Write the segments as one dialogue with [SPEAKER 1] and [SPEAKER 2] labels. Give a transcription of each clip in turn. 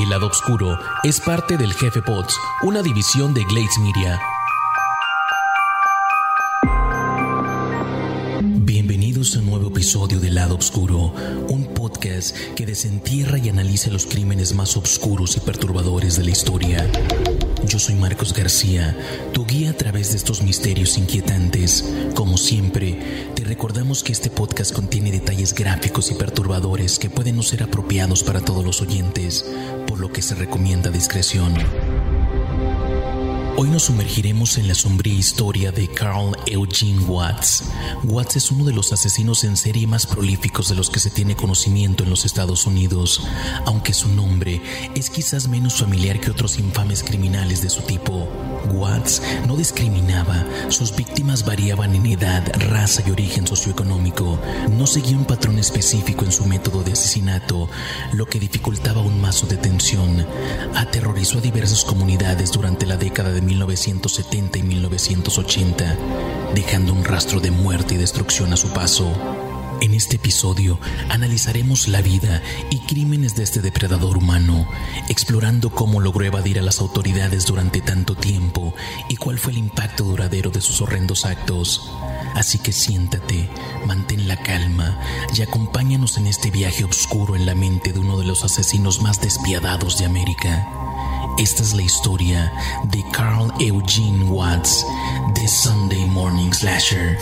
[SPEAKER 1] El lado oscuro es parte del Jefe Pods, una división de Glades Media. Bienvenidos a un nuevo episodio de Lado Oscuro, un podcast que desentierra y analiza los crímenes más oscuros y perturbadores de la historia. Yo soy Marcos García, tu guía a través de estos misterios inquietantes. Como siempre, te recordamos que este podcast contiene detalles gráficos y perturbadores que pueden no ser apropiados para todos los oyentes, lo que se recomienda discreción. Hoy nos sumergiremos en la sombría historia de Carl Eugene Watts. Watts es uno de los asesinos en serie más prolíficos de los que se tiene conocimiento en los Estados Unidos, aunque su nombre es quizás menos familiar que otros infames criminales de su tipo. Watts no discriminaba, sus víctimas variaban en edad, raza y origen socioeconómico. No seguía un patrón específico en su método de asesinato, lo que dificultaba aún más su detención. Aterrorizó a diversas comunidades durante la década de 1970 y 1980, dejando un rastro de muerte y destrucción a su paso. En este episodio analizaremos la vida y crímenes de este depredador humano, explorando cómo logró evadir a las autoridades durante tanto tiempo y cuál fue el impacto duradero de sus horrendos actos. Así que siéntate, mantén la calma y acompáñanos en este viaje oscuro en la mente de uno de los asesinos más despiadados de América. Esta es la historia de Carl Eugene Watts, The Sunday Morning Slasher.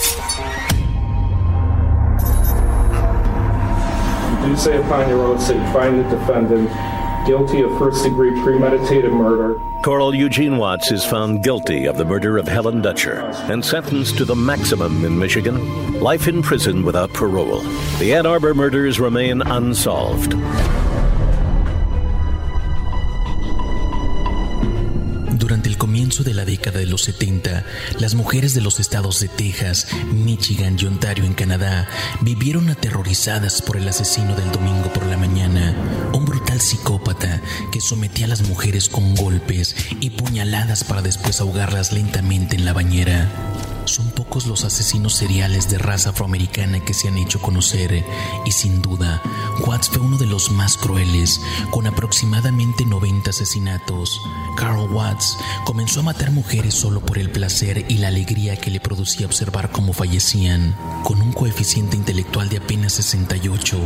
[SPEAKER 2] Do say upon your oath that you find the defendant guilty of first degree premeditated murder.
[SPEAKER 3] Coral Eugene Watts is found guilty of the murder of Helen Dutcher and sentenced to the maximum in Michigan life in prison without parole. The Ann Arbor murders remain unsolved.
[SPEAKER 1] Comienzo de la década de los 70, las mujeres de los estados de Texas, Michigan y Ontario en Canadá vivieron aterrorizadas por el asesino del domingo por la mañana, un brutal psicópata que sometía a las mujeres con golpes y puñaladas para después ahogarlas lentamente en la bañera. Son pocos los asesinos seriales de raza afroamericana que se han hecho conocer y sin duda, Watts fue uno de los más crueles, con aproximadamente 90 asesinatos. Carl Watts comenzó a matar mujeres solo por el placer y la alegría que le producía observar cómo fallecían. Con un coeficiente intelectual de apenas 68,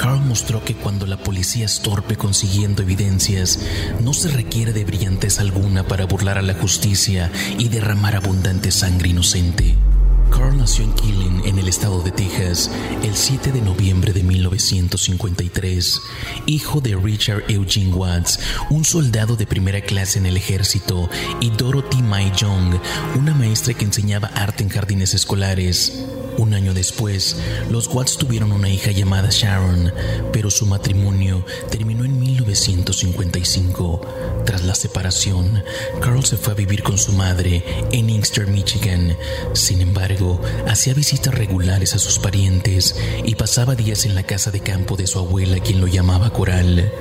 [SPEAKER 1] Carl mostró que cuando la policía es torpe consiguiendo evidencias, no se requiere de brillantez alguna para burlar a la justicia y derramar abundante sangre inocente. Carl nació en Killeen, en el estado de Texas, el 7 de noviembre de 1953, hijo de Richard Eugene Watts, un soldado de primera clase en el ejército, y Dorothy Mai Young, una maestra que enseñaba arte en jardines escolares. Un año después, los Watts tuvieron una hija llamada Sharon, pero su matrimonio terminó en 1955. Tras la separación, Carl se fue a vivir con su madre en Inkster, Michigan. Sin embargo, hacía visitas regulares a sus parientes y pasaba días en la casa de campo de su abuela, quien lo llamaba Coral.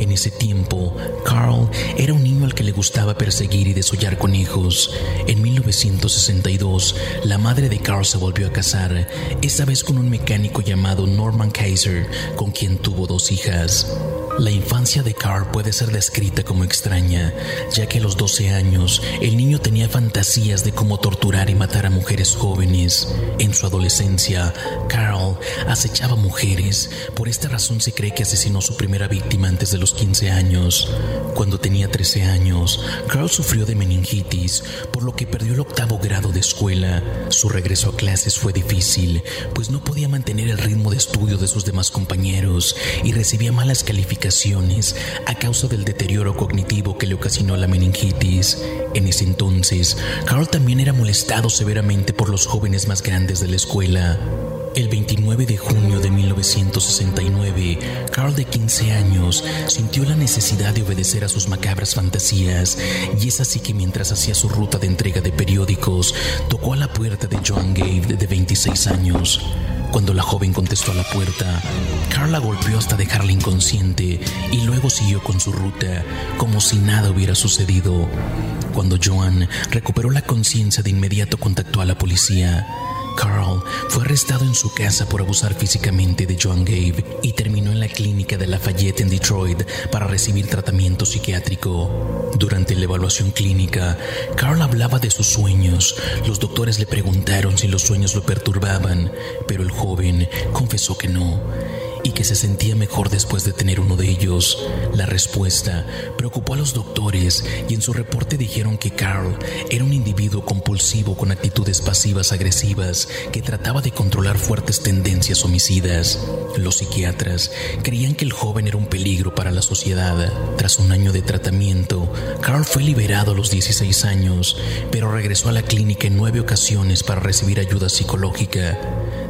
[SPEAKER 1] En ese tiempo, Carl era un niño al que le gustaba perseguir y desollar conejos. En 1962, la madre de Carl se volvió a casar, esta vez con un mecánico llamado Norman Kaiser, con quien tuvo dos hijas. La infancia de Carl puede ser descrita como extraña, ya que a los 12 años el niño tenía fantasías de cómo torturar y matar a mujeres jóvenes. En su adolescencia, Carl acechaba mujeres, por esta razón se cree que asesinó a su primera víctima antes de los 15 años. Cuando tenía 13 años, Carl sufrió de meningitis, por lo que perdió el octavo grado de escuela. Su regreso a clases fue difícil, pues no podía mantener el ritmo de estudio de sus demás compañeros y recibía malas calificaciones a causa del deterioro cognitivo que le ocasionó la meningitis. En ese entonces, Carl también era molestado severamente por los jóvenes más grandes de la escuela. El 29 de junio de 1969, Carl de 15 años sintió la necesidad de obedecer a sus macabras fantasías y es así que mientras hacía su ruta de entrega de periódicos, tocó a la puerta de Joan Gave de 26 años. Cuando la joven contestó a la puerta, Carl la golpeó hasta dejarla inconsciente y luego siguió con su ruta como si nada hubiera sucedido. Cuando Joan recuperó la conciencia de inmediato contactó a la policía. Carl fue arrestado en su casa por abusar físicamente de Joan Gabe y terminó en la clínica de Lafayette en Detroit para recibir tratamiento psiquiátrico. Durante la evaluación clínica, Carl hablaba de sus sueños. Los doctores le preguntaron si los sueños lo perturbaban, pero el joven confesó que no y que se sentía mejor después de tener uno de ellos. La respuesta preocupó a los doctores y en su reporte dijeron que Carl era un individuo compulsivo con actitudes pasivas agresivas que trataba de controlar fuertes tendencias homicidas. Los psiquiatras creían que el joven era un peligro para la sociedad. Tras un año de tratamiento, Carl fue liberado a los 16 años, pero regresó a la clínica en nueve ocasiones para recibir ayuda psicológica.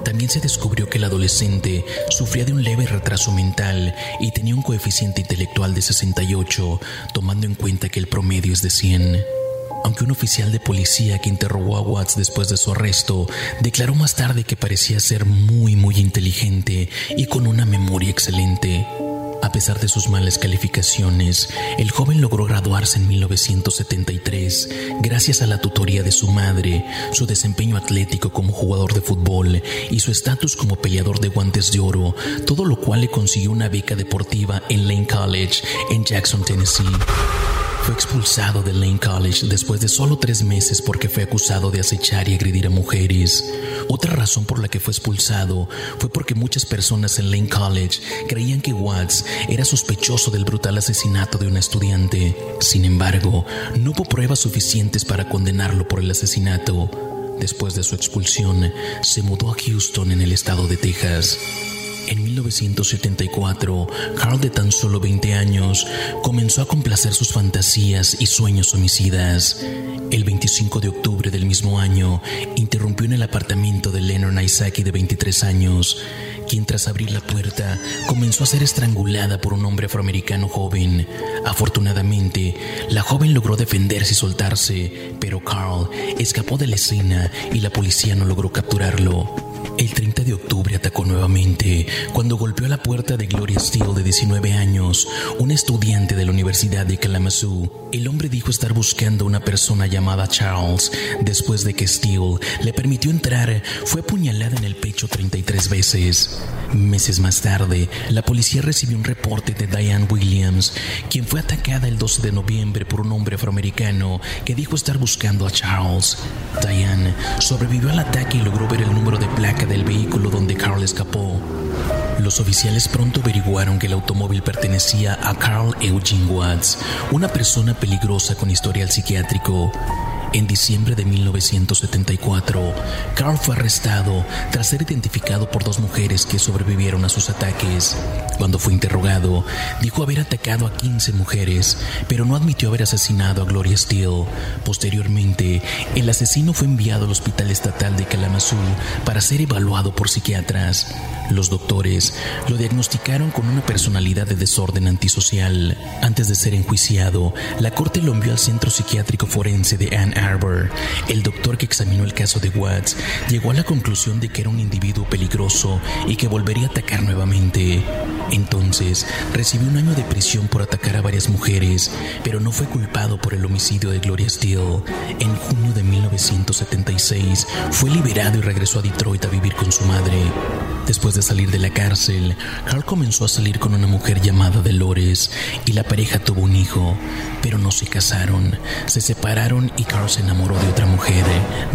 [SPEAKER 1] También se descubrió que el adolescente sufría de un leve retraso mental y tenía un coeficiente intelectual de 68, tomando en cuenta que el promedio es de 100. Aunque un oficial de policía que interrogó a Watts después de su arresto declaró más tarde que parecía ser muy muy inteligente y con una memoria excelente. A pesar de sus malas calificaciones, el joven logró graduarse en 1973 gracias a la tutoría de su madre, su desempeño atlético como jugador de fútbol y su estatus como peleador de guantes de oro, todo lo cual le consiguió una beca deportiva en Lane College en Jackson, Tennessee. Fue expulsado de Lane College después de solo tres meses porque fue acusado de acechar y agredir a mujeres. Otra razón por la que fue expulsado fue porque muchas personas en Lane College creían que Watts era sospechoso del brutal asesinato de una estudiante. Sin embargo, no hubo pruebas suficientes para condenarlo por el asesinato. Después de su expulsión, se mudó a Houston en el estado de Texas. En 1974, Carl, de tan solo 20 años, comenzó a complacer sus fantasías y sueños homicidas. El 25 de octubre del mismo año, interrumpió en el apartamento de Leonard Isaki, de 23 años, quien tras abrir la puerta comenzó a ser estrangulada por un hombre afroamericano joven. Afortunadamente, la joven logró defenderse y soltarse, pero Carl escapó de la escena y la policía no logró capturarlo. El 30 de octubre atacó nuevamente cuando golpeó a la puerta de Gloria Steele de 19 años, una estudiante de la Universidad de Kalamazoo. El hombre dijo estar buscando a una persona llamada Charles. Después de que Steele le permitió entrar, fue apuñalada en el pecho 33 veces. Meses más tarde, la policía recibió un reporte de Diane Williams, quien fue atacada el 12 de noviembre por un hombre afroamericano que dijo estar buscando a Charles. Diane sobrevivió al ataque y logró ver el número de del vehículo donde Carl escapó. Los oficiales pronto averiguaron que el automóvil pertenecía a Carl Eugene Watts, una persona peligrosa con historial psiquiátrico. En diciembre de 1974, Carl fue arrestado tras ser identificado por dos mujeres que sobrevivieron a sus ataques. Cuando fue interrogado, dijo haber atacado a 15 mujeres, pero no admitió haber asesinado a Gloria Steele. Posteriormente, el asesino fue enviado al Hospital Estatal de Kalamazoo para ser evaluado por psiquiatras. Los doctores lo diagnosticaron con una personalidad de desorden antisocial. Antes de ser enjuiciado, la corte lo envió al Centro Psiquiátrico Forense de Ann El doctor que examinó el caso de Watts llegó a la conclusión de que era un individuo peligroso y que volvería a atacar nuevamente. Entonces, recibió un año de prisión por atacar a varias mujeres, pero no fue culpado por el homicidio de Gloria Steele. En junio de 1976, fue liberado y regresó a Detroit a vivir con su madre. Después de salir de la cárcel, Carl comenzó a salir con una mujer llamada Dolores y la pareja tuvo un hijo, pero no se casaron. Se separaron y Carl se enamoró de otra mujer,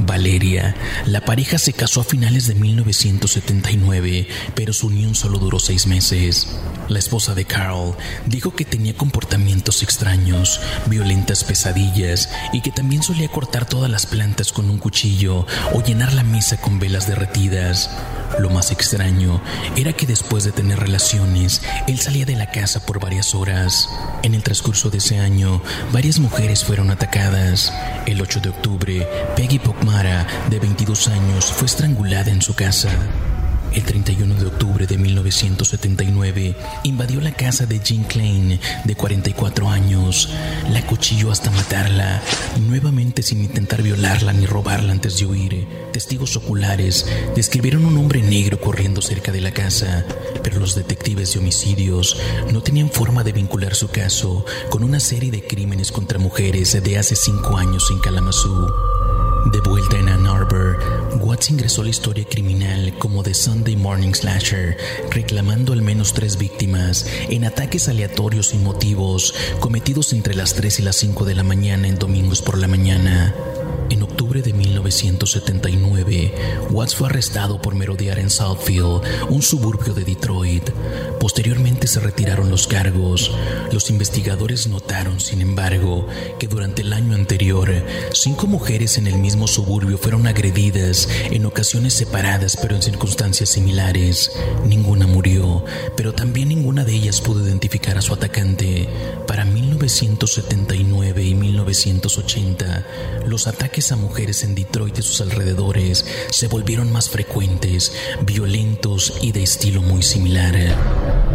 [SPEAKER 1] Valeria. La pareja se casó a finales de 1979, pero su unión solo duró seis meses. La esposa de Carl dijo que tenía comportamientos extraños, violentas pesadillas y que también solía cortar todas las plantas con un cuchillo o llenar la mesa con velas derretidas. Lo más extraño era que después de tener relaciones, él salía de la casa por varias horas. En el transcurso de ese año, varias mujeres fueron atacadas. El 8 de octubre, Peggy Pokmara, de 22 años, fue estrangulada en su casa. El 31 de octubre de 1979 invadió la casa de Jean Klein, de 44 años. La cuchilló hasta matarla, nuevamente sin intentar violarla ni robarla antes de huir. Testigos oculares describieron un hombre negro corriendo cerca de la casa, pero los detectives de homicidios no tenían forma de vincular su caso con una serie de crímenes contra mujeres de hace cinco años en Kalamazoo. De vuelta en Ann Arbor, Watts ingresó a la historia criminal como The Sunday Morning Slasher, reclamando al menos tres víctimas en ataques aleatorios sin motivos cometidos entre las 3 y las 5 de la mañana en domingos por la mañana. En octubre de 1979, Watts fue arrestado por merodear en Southfield, un suburbio de Detroit. Posteriormente se retiraron los cargos. Los investigadores notaron, sin embargo, que durante el año anterior, cinco mujeres en el mismo suburbio fueron agredidas en ocasiones separadas pero en circunstancias similares. Ninguna murió, pero también ninguna de ellas pudo identificar a su atacante. Para 1979 y 1980, los ataques a mujeres en Detroit y sus alrededores se volvieron más frecuentes, violentos y de estilo muy similar.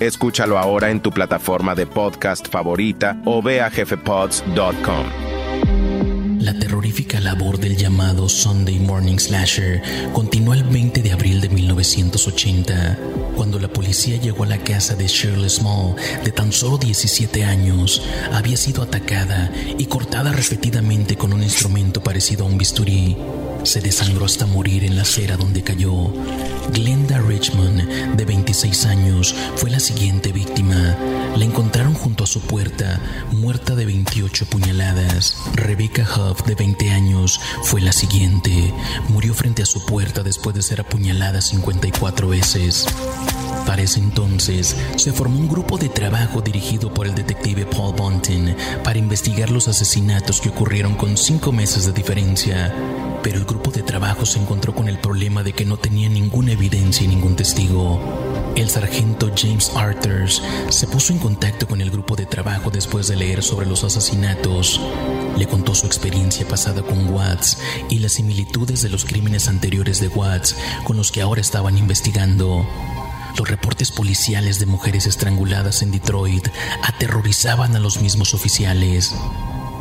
[SPEAKER 4] Escúchalo ahora en tu plataforma de podcast favorita o ve a jefepods.com.
[SPEAKER 1] La terrorífica labor del llamado Sunday Morning Slasher continuó el 20 de abril de 1980, cuando la policía llegó a la casa de Shirley Small, de tan solo 17 años. Había sido atacada y cortada repetidamente con un instrumento parecido a un bisturí. Se desangró hasta morir en la acera donde cayó. Glenda Richmond, de 26 años, fue la siguiente víctima. La encontraron junto a su puerta, muerta de 28 puñaladas. Rebecca Huff, de 20 años, fue la siguiente. Murió frente a su puerta después de ser apuñalada 54 veces. Para ese entonces, se formó un grupo de trabajo dirigido por el detective Paul Bunting para investigar los asesinatos que ocurrieron con cinco meses de diferencia. Pero el grupo de trabajo se encontró con el problema de que no tenía ninguna evidencia y ningún testigo. El sargento James Arthurs se puso en contacto con el grupo de trabajo después de leer sobre los asesinatos. Le contó su experiencia pasada con Watts y las similitudes de los crímenes anteriores de Watts con los que ahora estaban investigando. Los reportes policiales de mujeres estranguladas en Detroit aterrorizaban a los mismos oficiales.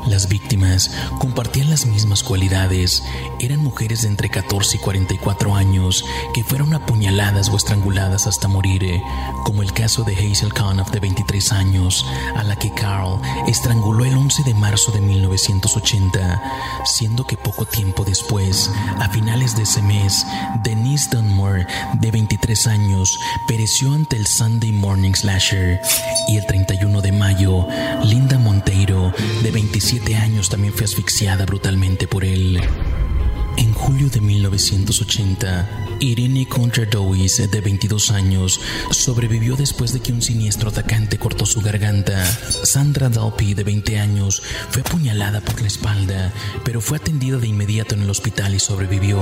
[SPEAKER 1] Las víctimas compartían las mismas cualidades. Eran mujeres de entre 14 y 44 años que fueron apuñaladas o estranguladas hasta morir, eh, como el caso de Hazel Conniff de 23 años, a la que Carl estranguló el 11 de marzo de 1980, siendo que poco tiempo después, a finales de ese mes, Denise Dunmore, de 23 años, pereció ante el Sunday Morning Slasher y el 31 de mayo, Linda Monteiro, de 25 años también fue asfixiada brutalmente por él. En julio de 1980, Irene Contradowis, de 22 años, sobrevivió después de que un siniestro atacante cortó su garganta. Sandra Dalpi, de 20 años, fue apuñalada por la espalda, pero fue atendida de inmediato en el hospital y sobrevivió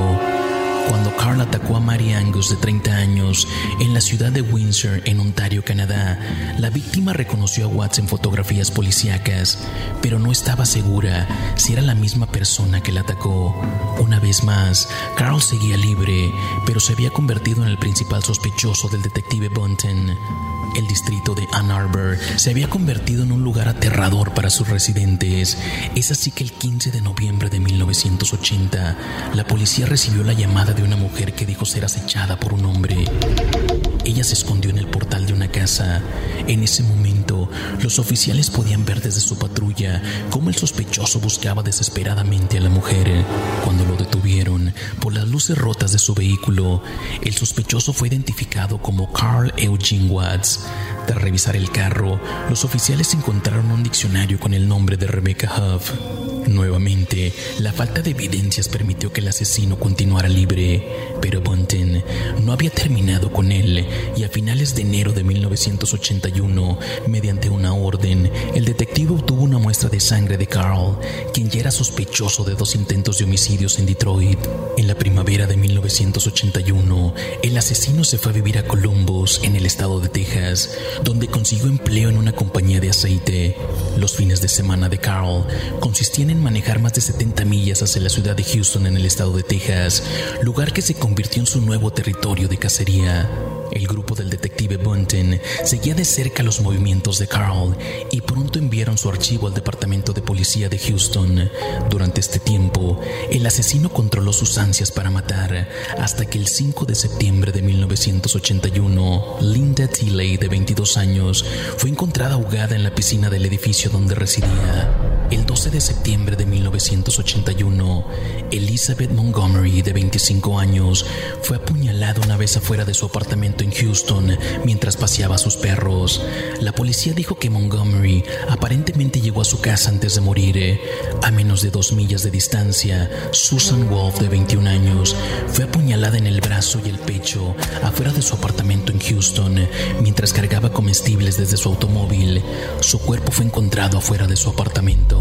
[SPEAKER 1] cuando Carl atacó a Mary Angus de 30 años en la ciudad de Windsor, en Ontario, Canadá, la víctima reconoció a Watts en fotografías policíacas, pero no estaba segura si era la misma persona que la atacó. Una vez más, Carl seguía libre, pero se había convertido en el principal sospechoso del detective Bunton. El distrito de Ann Arbor se había convertido en un lugar aterrador para sus residentes. Es así que el 15 de noviembre de 1980, la policía recibió la llamada de una mujer que dijo ser acechada por un hombre. Ella se escondió en el portal de una casa. En ese momento, embargo, los oficiales podían ver desde su patrulla cómo el sospechoso buscaba desesperadamente a la mujer. Cuando lo detuvieron por las luces rotas de su vehículo, el sospechoso fue identificado como Carl Eugene Watts. Tras revisar el carro, los oficiales encontraron un diccionario con el nombre de Rebecca Huff. Nuevamente, la falta de evidencias permitió que el asesino continuara libre, pero Bunting no había terminado con él y a finales de enero de 1981, mediante una orden, el detective obtuvo una muestra de sangre de Carl, quien ya era sospechoso de dos intentos de homicidios en Detroit. En la primavera de 1981, el asesino se fue a vivir a Columbus, en el estado de Texas, donde consiguió empleo en una compañía de aceite. Los fines de semana de Carl consistían en manejar más de 70 millas hacia la ciudad de Houston en el estado de Texas, lugar que se convirtió en su nuevo territorio de cacería. El grupo del detective Bunton seguía de cerca los movimientos de Carl y pronto enviaron su archivo al departamento de policía de Houston. Durante este tiempo, el asesino controló sus ansias para matar hasta que el 5 de septiembre de 1981, Linda Tilley, de 22 años, fue encontrada ahogada en la piscina del edificio donde residía. El 12 de septiembre de 1981, Elizabeth Montgomery, de 25 años, fue apuñalada una vez afuera de su apartamento en Houston mientras paseaba a sus perros. La policía dijo que Montgomery aparentemente llegó a su casa antes de morir. A menos de dos millas de distancia, Susan Wolf, de 21 años, fue apuñalada en el brazo y el pecho afuera de su apartamento en Houston mientras cargaba comestibles desde su automóvil. Su cuerpo fue encontrado afuera de su apartamento.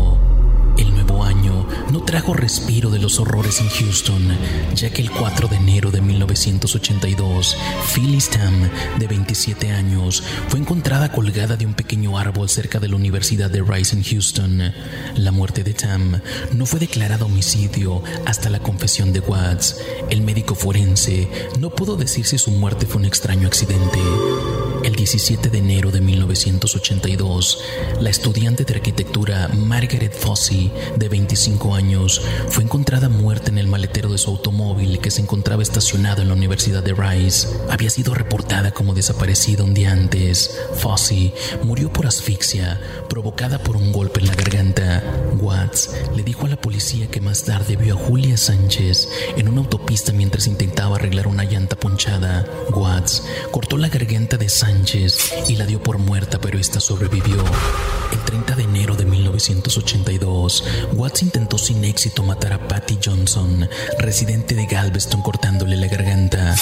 [SPEAKER 1] El nuevo año no trajo respiro de los horrores en Houston, ya que el 4 de enero de 1982, Phyllis Tam, de 27 años, fue encontrada colgada de un pequeño árbol cerca de la Universidad de Rice en Houston. La muerte de Tam no fue declarada homicidio hasta la confesión de Watts. El médico forense no pudo decir si su muerte fue un extraño accidente. El 17 de enero de 1982, la estudiante de arquitectura Margaret Fossey, de 25 años, fue encontrada muerta en el maletero de su automóvil que se encontraba estacionado en la Universidad de Rice. Había sido reportada como desaparecida un día antes. Fossey murió por asfixia, provocada por un golpe en la garganta. Watts le dijo a la policía que más tarde vio a Julia Sánchez en una autopista mientras intentaba arreglar una llanta ponchada. Watts cortó la garganta de Sánchez y la dio por muerta, pero esta sobrevivió. El 30 de enero de 1982, Watts intentó sin éxito matar a Patty Johnson, residente de Galveston, cortándole la garganta.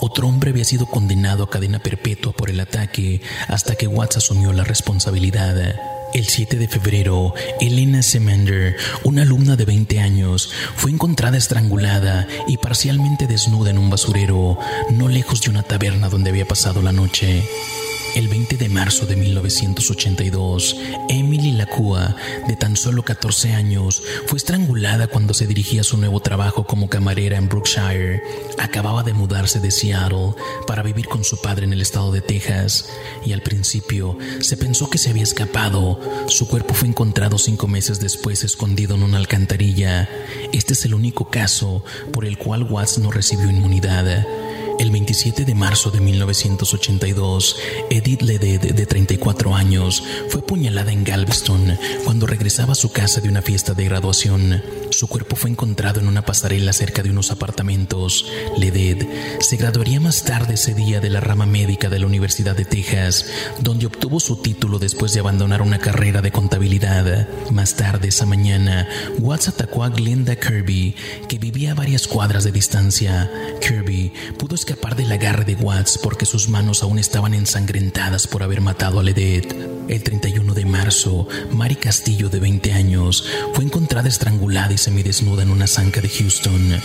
[SPEAKER 1] Otro hombre había sido condenado a cadena perpetua por el ataque hasta que Watts asumió la responsabilidad. El 7 de febrero, Elena Semander, una alumna de 20 años, fue encontrada estrangulada y parcialmente desnuda en un basurero, no lejos de una taberna donde había pasado la noche. El 20 de marzo de 1982, Emily Lacua, de tan solo 14 años, fue estrangulada cuando se dirigía a su nuevo trabajo como camarera en Brookshire. Acababa de mudarse de Seattle para vivir con su padre en el estado de Texas y al principio se pensó que se había escapado. Su cuerpo fue encontrado cinco meses después escondido en una alcantarilla. Este es el único caso por el cual Watts no recibió inmunidad. El 27 de marzo de 1982, Edith Ledet, de 34 años, fue apuñalada en Galveston cuando regresaba a su casa de una fiesta de graduación. Su cuerpo fue encontrado en una pasarela cerca de unos apartamentos. Ledet se graduaría más tarde ese día de la rama médica de la Universidad de Texas, donde obtuvo su título después de abandonar una carrera de contabilidad. Más tarde esa mañana, Watts atacó a Glenda Kirby, que vivía a varias cuadras de distancia. Kirby pudo escapar del agarre de Watts porque sus manos aún estaban ensangrentadas por haber matado a Ledet. El 31 de marzo, Mary Castillo, de 20 años, fue encontrada estrangulada y semidesnuda en una zanca de Houston.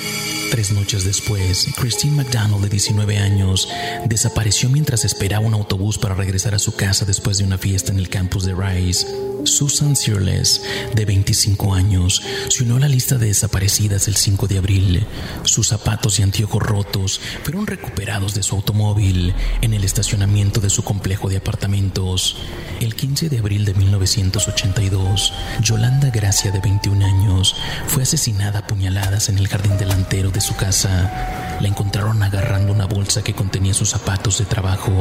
[SPEAKER 1] Tres noches después, Christine McDonald, de 19 años, desapareció mientras esperaba un autobús para regresar a su casa después de una fiesta en el campus de Rice. Susan Searles, de 25 años, se unió a la lista de desaparecidas el 5 de abril. Sus zapatos y anteojos rotos fueron recuperados de su automóvil en el estacionamiento de su complejo de apartamentos. El 15 de abril de 1982, Yolanda Gracia, de 21 años, fue asesinada a puñaladas en el jardín delantero de su casa. La encontraron agarrando una bolsa que contenía sus zapatos de trabajo.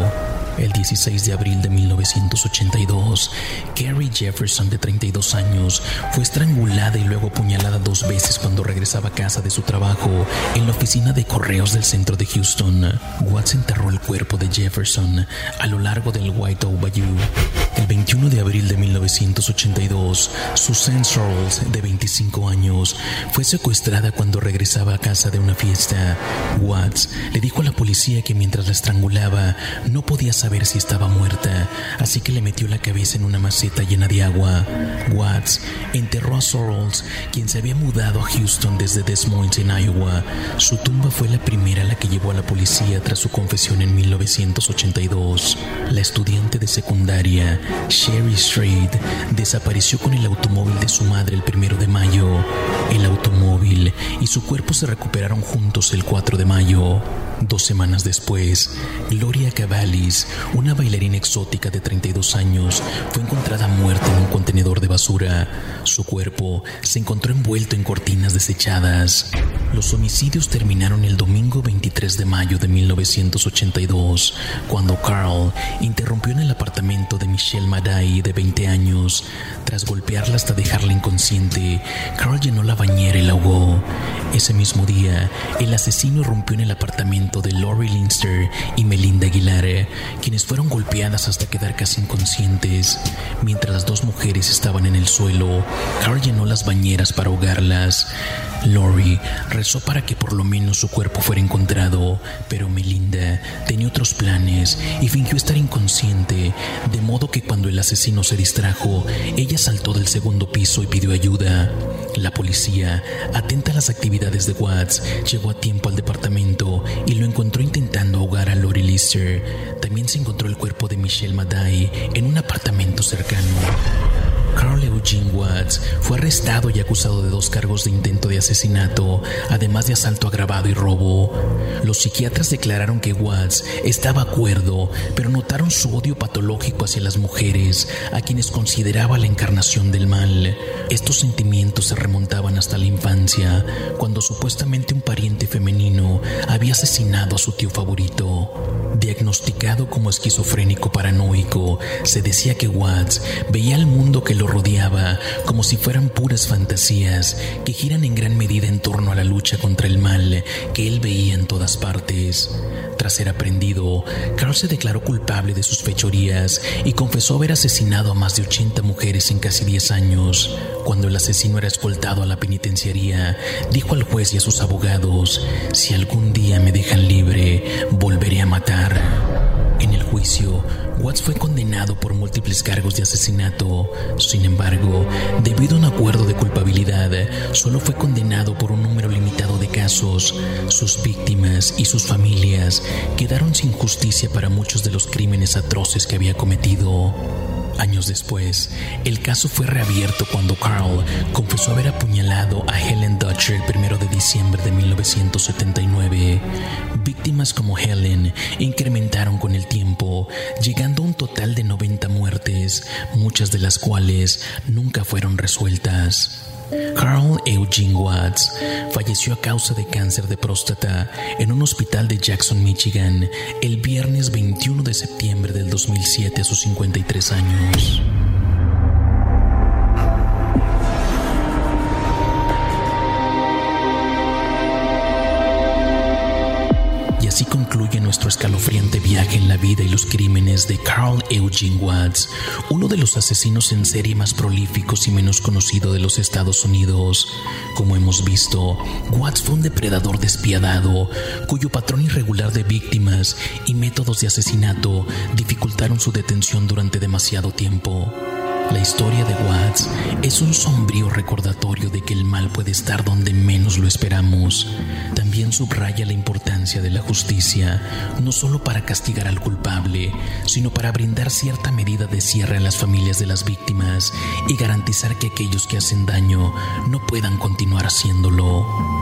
[SPEAKER 1] El 16 de abril de 1982, Carrie Jefferson, de 32 años, fue estrangulada y luego apuñalada dos veces cuando regresaba a casa de su trabajo en la oficina de correos del centro de Houston. Watts enterró el cuerpo de Jefferson a lo largo del White Oak Bayou. El 21 de abril de 1982, Susan Searles, de 25 años, fue secuestrada cuando regresaba a casa de una fiesta. Watts le dijo a la policía que mientras la estrangulaba no podía saber si estaba muerta, así que le metió la cabeza en una maceta llena de agua. Watts enterró a Sorrells, quien se había mudado a Houston desde Des Moines en Iowa. Su tumba fue la primera a la que llevó a la policía tras su confesión en 1982. La estudiante de secundaria, Sherry Strait, desapareció con el automóvil de su madre el primero de mayo. El automóvil y su cuerpo se recuperaron juntos el 4 de mayo. Dos semanas después, Gloria Cavallis, una bailarina exótica de 32 años, fue encontrada muerta en un contenedor de basura. Su cuerpo se encontró envuelto en cortinas desechadas. Los homicidios terminaron el domingo 23 de mayo de 1982, cuando Carl interrumpió en el apartamento de Michelle Madai, de 20 años. Tras golpearla hasta dejarla inconsciente, Carl llenó la bañera y la ahogó. Ese mismo día, el asesino rompió en el apartamento de Lori Linster y Melinda Aguilar, quienes fueron golpeadas hasta quedar casi inconscientes. Mientras las dos mujeres estaban en el suelo, Carl llenó las bañeras para ahogarlas. Lori rezó para que por lo menos su cuerpo fuera encontrado, pero Melinda tenía otros planes y fingió estar inconsciente, de modo que cuando el asesino se distrajo, ella saltó del segundo piso y pidió ayuda. La policía, atenta a las actividades de Watts, llegó a tiempo al departamento y lo encontró intentando ahogar a Lori Lister. También se encontró el cuerpo de Michelle Madai en un apartamento cercano. Carl Eugene Watts fue arrestado y acusado de dos cargos de intento de asesinato, además de asalto agravado y robo. Los psiquiatras declararon que Watts estaba acuerdo, pero notaron su odio patológico hacia las mujeres, a quienes consideraba la encarnación del mal. Estos sentimientos se remontaban hasta la infancia, cuando supuestamente un pariente femenino había asesinado a su tío favorito. Diagnosticado como esquizofrénico paranoico, se decía que Watts veía el mundo que lo rodeaba como si fueran puras fantasías que giran en gran medida en torno a la lucha contra el mal que él veía en todas partes. Tras ser aprendido, Carl se declaró culpable de sus fechorías y confesó haber asesinado a más de 80 mujeres en casi 10 años. Cuando el asesino era escoltado a la penitenciaría, dijo al juez y a sus abogados, si algún día me dejan libre, volveré a matar. En el juicio, Watts fue condenado por múltiples cargos de asesinato. Sin embargo, debido a un acuerdo de culpabilidad, solo fue condenado por un número limitado de casos. Sus víctimas y sus familias quedaron sin justicia para muchos de los crímenes atroces que había cometido. Años después, el caso fue reabierto cuando Carl confesó haber apuñalado a Helen Dutcher el primero de diciembre de 1979. Víctimas como Helen incrementaron con el tiempo, llegando a un total de 90 muertes, muchas de las cuales nunca fueron resueltas. Carl Eugene Watts falleció a causa de cáncer de próstata en un hospital de Jackson, Michigan, el viernes 21 de septiembre del 2007 a sus 53 años. Escalofriante viaje en la vida y los crímenes de Carl Eugene Watts, uno de los asesinos en serie más prolíficos y menos conocido de los Estados Unidos. Como hemos visto, Watts fue un depredador despiadado, cuyo patrón irregular de víctimas y métodos de asesinato dificultaron su detención durante demasiado tiempo. La historia de Watts es un sombrío recordatorio de que el mal puede estar donde menos lo esperamos. También subraya la importancia de la justicia, no solo para castigar al culpable, sino para brindar cierta medida de cierre a las familias de las víctimas y garantizar que aquellos que hacen daño no puedan continuar haciéndolo.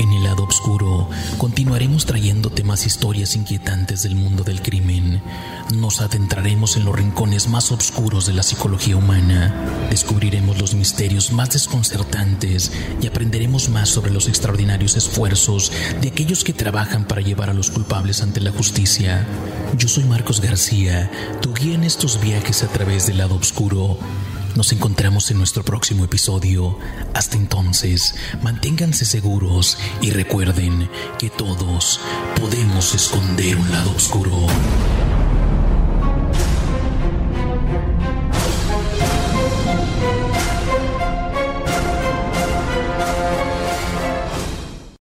[SPEAKER 1] En el lado oscuro continuaremos trayéndote más historias inquietantes del mundo del crimen. nos adentraremos en los rincones más oscuros de la psicología humana, descubriremos los misterios más desconcertantes y aprenderemos más sobre los extraordinarios esfuerzos de aquellos que trabajan para llevar a los culpables ante la justicia. Yo soy Marcos García, tu guía en estos viajes a través del lado oscuro. Nos encontramos en nuestro próximo episodio. Hasta entonces, manténganse seguros y recuerden que todos podemos esconder un lado oscuro.